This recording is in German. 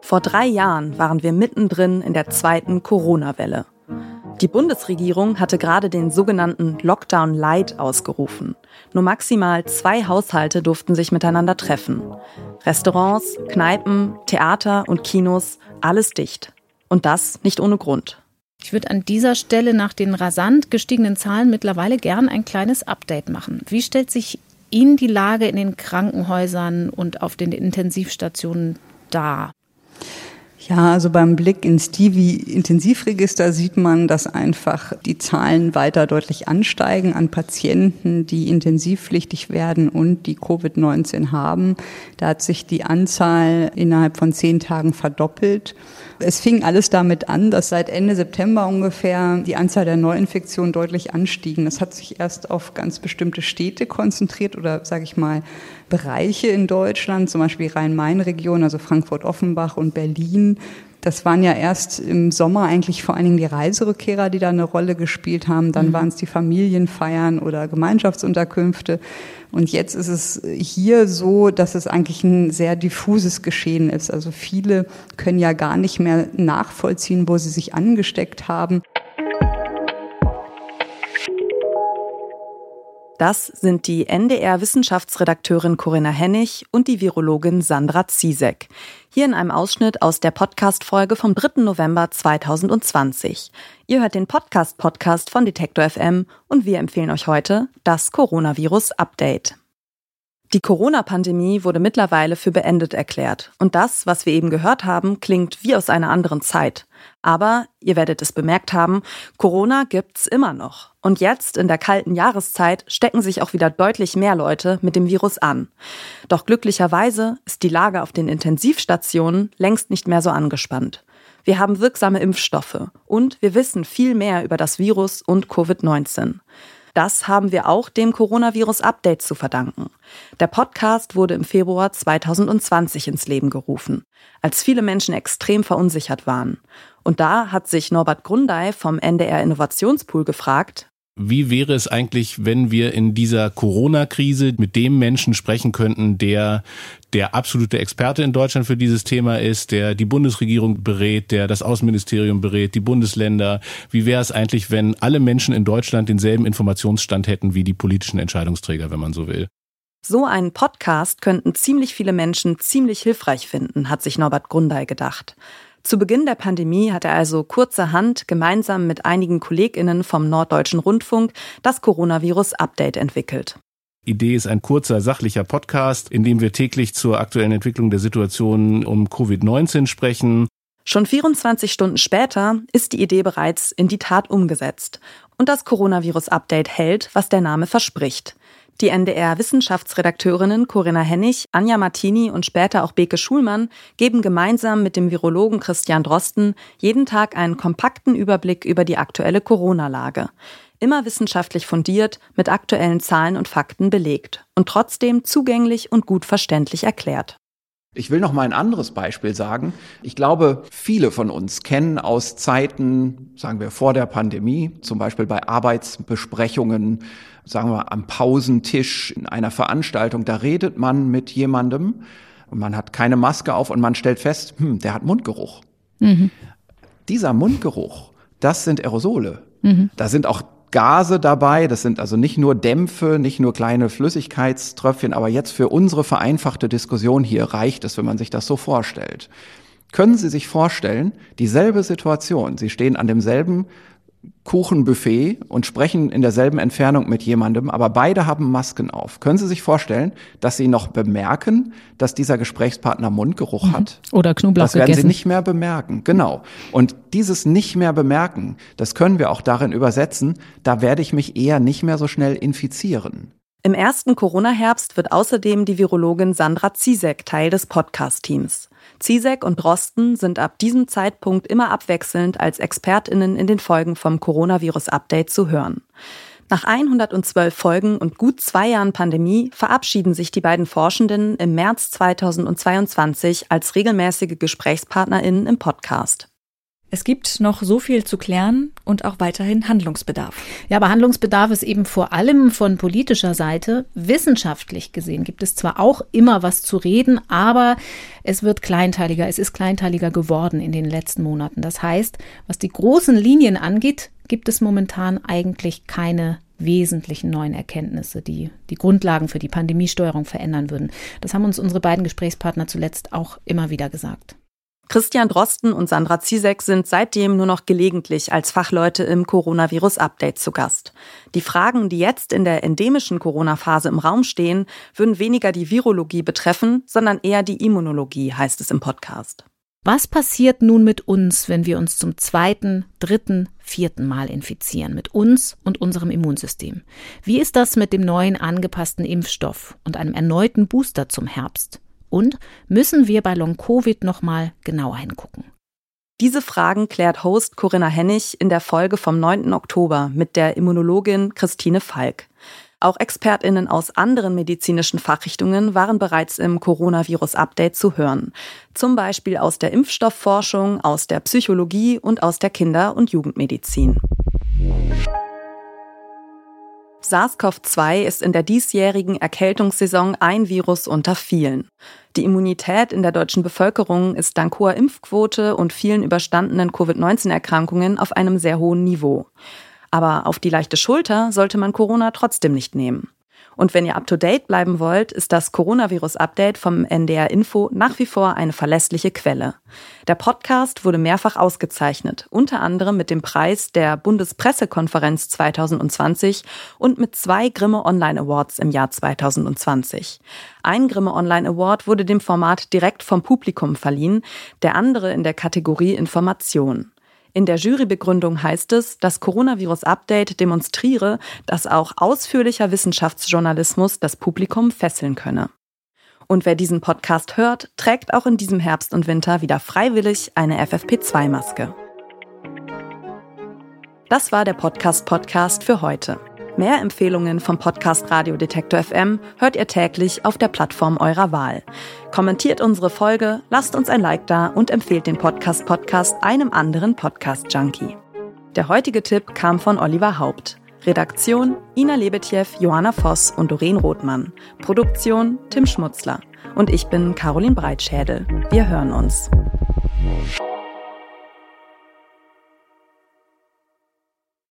Vor drei Jahren waren wir mittendrin in der zweiten Corona-Welle. Die Bundesregierung hatte gerade den sogenannten Lockdown Light ausgerufen. Nur maximal zwei Haushalte durften sich miteinander treffen. Restaurants, Kneipen, Theater und Kinos, alles dicht. Und das nicht ohne Grund. Ich würde an dieser Stelle nach den rasant gestiegenen Zahlen mittlerweile gern ein kleines Update machen. Wie stellt sich Ihnen die Lage in den Krankenhäusern und auf den Intensivstationen dar? Ja, also beim Blick ins Divi-Intensivregister sieht man, dass einfach die Zahlen weiter deutlich ansteigen an Patienten, die intensivpflichtig werden und die Covid-19 haben. Da hat sich die Anzahl innerhalb von zehn Tagen verdoppelt. Es fing alles damit an, dass seit Ende September ungefähr die Anzahl der Neuinfektionen deutlich anstiegen. Das hat sich erst auf ganz bestimmte Städte konzentriert oder, sage ich mal, Bereiche in Deutschland, zum Beispiel Rhein-Main-Region, also Frankfurt-Offenbach und Berlin. Das waren ja erst im Sommer eigentlich vor allen Dingen die Reiserückkehrer, die da eine Rolle gespielt haben. Dann mhm. waren es die Familienfeiern oder Gemeinschaftsunterkünfte. Und jetzt ist es hier so, dass es eigentlich ein sehr diffuses Geschehen ist. Also viele können ja gar nicht mehr nachvollziehen, wo sie sich angesteckt haben. Das sind die NDR-Wissenschaftsredakteurin Corinna Hennig und die Virologin Sandra Ziesek. Hier in einem Ausschnitt aus der Podcast-Folge vom 3. November 2020. Ihr hört den Podcast-Podcast von Detektor FM und wir empfehlen euch heute das Coronavirus-Update. Die Corona-Pandemie wurde mittlerweile für beendet erklärt. Und das, was wir eben gehört haben, klingt wie aus einer anderen Zeit. Aber, ihr werdet es bemerkt haben, Corona gibt's immer noch. Und jetzt, in der kalten Jahreszeit, stecken sich auch wieder deutlich mehr Leute mit dem Virus an. Doch glücklicherweise ist die Lage auf den Intensivstationen längst nicht mehr so angespannt. Wir haben wirksame Impfstoffe und wir wissen viel mehr über das Virus und Covid-19. Das haben wir auch dem Coronavirus-Update zu verdanken. Der Podcast wurde im Februar 2020 ins Leben gerufen, als viele Menschen extrem verunsichert waren. Und da hat sich Norbert Grundei vom NDR Innovationspool gefragt, wie wäre es eigentlich, wenn wir in dieser Corona-Krise mit dem Menschen sprechen könnten, der der absolute Experte in Deutschland für dieses Thema ist, der die Bundesregierung berät, der das Außenministerium berät, die Bundesländer. Wie wäre es eigentlich, wenn alle Menschen in Deutschland denselben Informationsstand hätten wie die politischen Entscheidungsträger, wenn man so will? So einen Podcast könnten ziemlich viele Menschen ziemlich hilfreich finden, hat sich Norbert Grundei gedacht. Zu Beginn der Pandemie hat er also kurzerhand gemeinsam mit einigen KollegInnen vom Norddeutschen Rundfunk das Coronavirus-Update entwickelt. Idee ist ein kurzer, sachlicher Podcast, in dem wir täglich zur aktuellen Entwicklung der Situation um Covid-19 sprechen. Schon 24 Stunden später ist die Idee bereits in die Tat umgesetzt. Und das Coronavirus-Update hält, was der Name verspricht. Die NDR-Wissenschaftsredakteurinnen Corinna Hennig, Anja Martini und später auch Beke Schulmann geben gemeinsam mit dem Virologen Christian Drosten jeden Tag einen kompakten Überblick über die aktuelle Corona-Lage. Immer wissenschaftlich fundiert, mit aktuellen Zahlen und Fakten belegt und trotzdem zugänglich und gut verständlich erklärt. Ich will noch mal ein anderes Beispiel sagen. Ich glaube, viele von uns kennen aus Zeiten, sagen wir vor der Pandemie, zum Beispiel bei Arbeitsbesprechungen, sagen wir am Pausentisch in einer Veranstaltung, da redet man mit jemandem und man hat keine Maske auf und man stellt fest, hm, der hat Mundgeruch. Mhm. Dieser Mundgeruch, das sind Aerosole. Mhm. Da sind auch Gase dabei. Das sind also nicht nur Dämpfe, nicht nur kleine Flüssigkeitströpfchen, aber jetzt für unsere vereinfachte Diskussion hier reicht es, wenn man sich das so vorstellt. Können Sie sich vorstellen, dieselbe Situation, Sie stehen an demselben Kuchenbuffet und sprechen in derselben Entfernung mit jemandem, aber beide haben Masken auf. Können Sie sich vorstellen, dass Sie noch bemerken, dass dieser Gesprächspartner Mundgeruch mhm. hat? Oder Knoblauch Das werden gegessen. Sie nicht mehr bemerken. Genau. Und dieses nicht mehr bemerken, das können wir auch darin übersetzen, da werde ich mich eher nicht mehr so schnell infizieren. Im ersten Corona-Herbst wird außerdem die Virologin Sandra Ziesek Teil des Podcast-Teams. Ziesek und Drosten sind ab diesem Zeitpunkt immer abwechselnd als ExpertInnen in den Folgen vom Coronavirus-Update zu hören. Nach 112 Folgen und gut zwei Jahren Pandemie verabschieden sich die beiden Forschenden im März 2022 als regelmäßige GesprächspartnerInnen im Podcast. Es gibt noch so viel zu klären und auch weiterhin Handlungsbedarf. Ja, aber Handlungsbedarf ist eben vor allem von politischer Seite. Wissenschaftlich gesehen gibt es zwar auch immer was zu reden, aber es wird kleinteiliger. Es ist kleinteiliger geworden in den letzten Monaten. Das heißt, was die großen Linien angeht, gibt es momentan eigentlich keine wesentlichen neuen Erkenntnisse, die die Grundlagen für die Pandemiesteuerung verändern würden. Das haben uns unsere beiden Gesprächspartner zuletzt auch immer wieder gesagt. Christian Drosten und Sandra Ziesek sind seitdem nur noch gelegentlich als Fachleute im Coronavirus-Update zu Gast. Die Fragen, die jetzt in der endemischen Corona-Phase im Raum stehen, würden weniger die Virologie betreffen, sondern eher die Immunologie, heißt es im Podcast. Was passiert nun mit uns, wenn wir uns zum zweiten, dritten, vierten Mal infizieren, mit uns und unserem Immunsystem? Wie ist das mit dem neuen angepassten Impfstoff und einem erneuten Booster zum Herbst? Und müssen wir bei Long-Covid nochmal genauer hingucken? Diese Fragen klärt Host Corinna Hennig in der Folge vom 9. Oktober mit der Immunologin Christine Falk. Auch ExpertInnen aus anderen medizinischen Fachrichtungen waren bereits im Coronavirus-Update zu hören. Zum Beispiel aus der Impfstoffforschung, aus der Psychologie und aus der Kinder- und Jugendmedizin. SARS-CoV-2 ist in der diesjährigen Erkältungssaison ein Virus unter vielen. Die Immunität in der deutschen Bevölkerung ist dank hoher Impfquote und vielen überstandenen Covid-19-Erkrankungen auf einem sehr hohen Niveau. Aber auf die leichte Schulter sollte man Corona trotzdem nicht nehmen. Und wenn ihr up-to-date bleiben wollt, ist das Coronavirus-Update vom NDR Info nach wie vor eine verlässliche Quelle. Der Podcast wurde mehrfach ausgezeichnet, unter anderem mit dem Preis der Bundespressekonferenz 2020 und mit zwei Grimme Online Awards im Jahr 2020. Ein Grimme Online Award wurde dem Format direkt vom Publikum verliehen, der andere in der Kategorie Information. In der Jurybegründung heißt es, das Coronavirus-Update demonstriere, dass auch ausführlicher Wissenschaftsjournalismus das Publikum fesseln könne. Und wer diesen Podcast hört, trägt auch in diesem Herbst und Winter wieder freiwillig eine FFP2-Maske. Das war der Podcast-Podcast für heute. Mehr Empfehlungen vom Podcast Radio Detektor FM hört ihr täglich auf der Plattform eurer Wahl. Kommentiert unsere Folge, lasst uns ein Like da und empfehlt den Podcast Podcast einem anderen Podcast Junkie. Der heutige Tipp kam von Oliver Haupt. Redaktion Ina Lebetjew, Johanna Voss und Doreen Rothmann. Produktion Tim Schmutzler. Und ich bin Caroline Breitschädel. Wir hören uns.